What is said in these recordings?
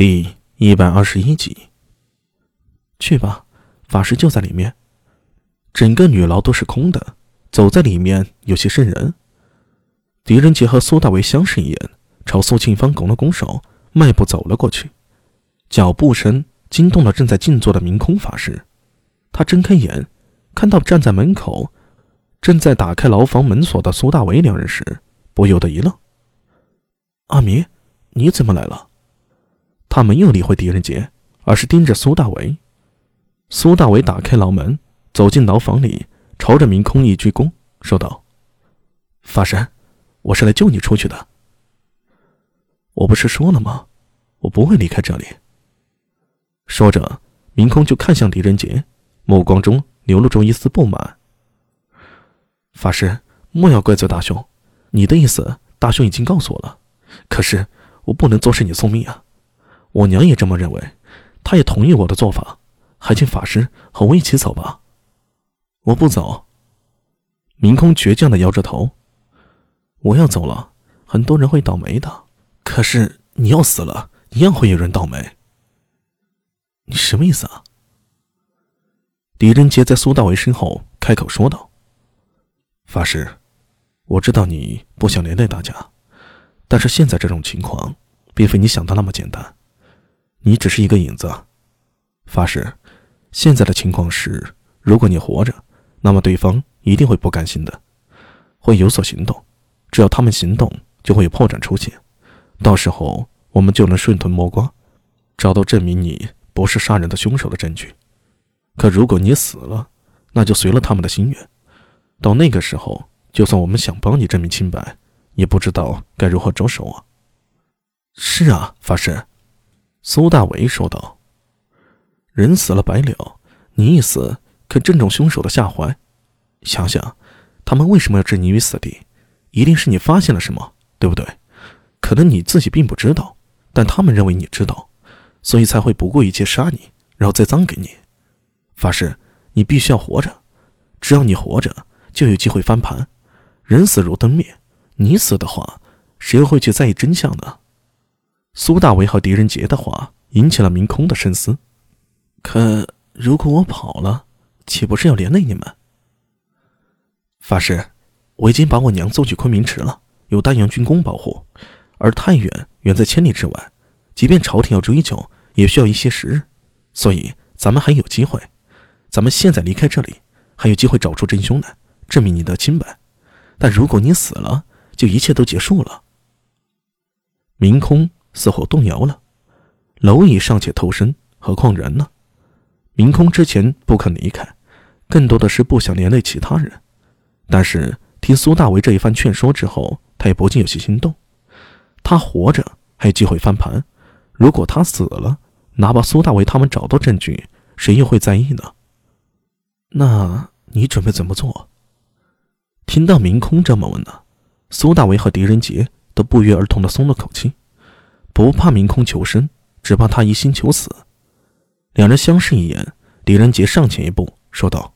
第一百二十一集。去吧，法师就在里面。整个女牢都是空的，走在里面有些瘆人。狄仁杰和苏大为相视一眼，朝苏庆芳拱了拱手，迈步走了过去。脚步声惊动了正在静坐的明空法师，他睁开眼，看到站在门口、正在打开牢房门锁的苏大为两人时，不由得一愣：“阿弥，你怎么来了？”他没有理会狄仁杰，而是盯着苏大为。苏大为打开牢门，走进牢房里，朝着明空一鞠躬，说道：“法师，我是来救你出去的。我不是说了吗？我不会离开这里。”说着，明空就看向狄仁杰，目光中流露出一丝不满。法师，莫要怪罪大兄，你的意思，大兄已经告诉我了。可是，我不能坐视你送命啊！我娘也这么认为，她也同意我的做法，还请法师和我一起走吧。我不走。明空倔强的摇着头。我要走了，很多人会倒霉的。可是你要死了，一样会有人倒霉。你什么意思啊？狄仁杰在苏大为身后开口说道：“法师，我知道你不想连累大家，但是现在这种情况，并非你想的那么简单。”你只是一个影子，法师。现在的情况是，如果你活着，那么对方一定会不甘心的，会有所行动。只要他们行动，就会有破绽出现，到时候我们就能顺藤摸瓜，找到证明你不是杀人的凶手的证据。可如果你死了，那就随了他们的心愿。到那个时候，就算我们想帮你证明清白，也不知道该如何着手啊。是啊，法师。苏大为说道：“人死了白了，你一死，可正中凶手的下怀。想想，他们为什么要置你于死地？一定是你发现了什么，对不对？可能你自己并不知道，但他们认为你知道，所以才会不顾一切杀你，然后再赃给你。法师，你必须要活着，只要你活着，就有机会翻盘。人死如灯灭，你死的话，谁会去在意真相呢？”苏大为和狄仁杰的话引起了明空的深思。可如果我跑了，岂不是要连累你们？法师，我已经把我娘送去昆明池了，有丹阳军功保护，而太原远在千里之外，即便朝廷要追究，也需要一些时日，所以咱们还有机会。咱们现在离开这里，还有机会找出真凶来，证明你的清白。但如果你死了，就一切都结束了。明空。似乎动摇了，蝼蚁尚且偷生，何况人呢？明空之前不肯离开，更多的是不想连累其他人。但是听苏大为这一番劝说之后，他也不禁有些心动。他活着还有机会翻盘，如果他死了，哪怕苏大为他们找到证据，谁又会在意呢？那你准备怎么做？听到明空这么问呢，苏大为和狄仁杰都不约而同的松了口气。不怕明空求生，只怕他一心求死。两人相视一眼，狄仁杰上前一步说道：“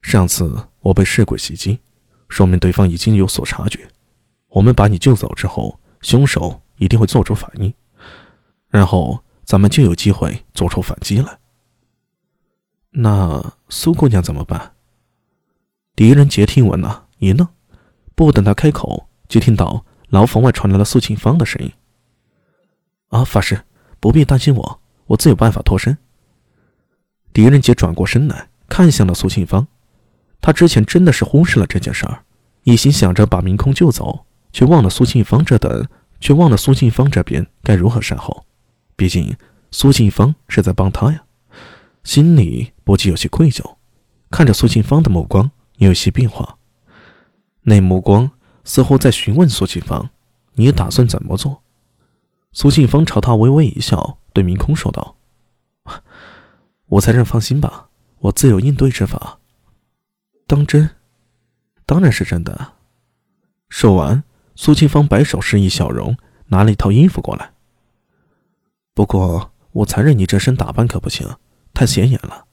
上次我被尸鬼袭击，说明对方已经有所察觉。我们把你救走之后，凶手一定会做出反应，然后咱们就有机会做出反击来。那苏姑娘怎么办？”狄仁杰听闻了一愣，不等他开口，就听到牢房外传来了苏庆芳的声音。啊，法师，不必担心我，我自有办法脱身。狄仁杰转过身来看向了苏庆芳，他之前真的是忽视了这件事儿，一心想着把明空救走，却忘了苏庆芳这等，却忘了苏庆芳这边该如何善后。毕竟苏庆芳是在帮他呀，心里不禁有些愧疚，看着苏庆芳的目光有些变化，那目光似乎在询问苏庆芳：“你打算怎么做？”苏庆芳朝他微微一笑，对明空说道：“我才认放心吧，我自有应对之法。”当真？当然是真的。说完，苏庆芳摆手示意小荣拿了一套衣服过来。不过，我才认你这身打扮可不行，太显眼了。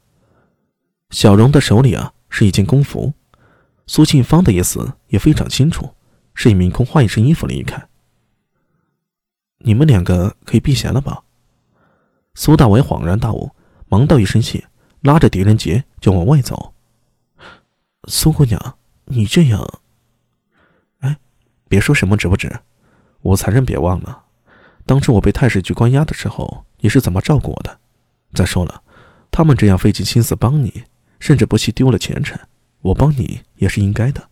小荣的手里啊是一件工服，苏庆芳的意思也非常清楚，示意明空换一身衣服离开。你们两个可以避嫌了吧？苏大伟恍然大悟，忙道一声谢，拉着狄仁杰就往外走。苏姑娘，你这样……哎，别说什么值不值，我残忍别忘了，当初我被太史局关押的时候，你是怎么照顾我的？再说了，他们这样费尽心思帮你，甚至不惜丢了前程，我帮你也是应该的。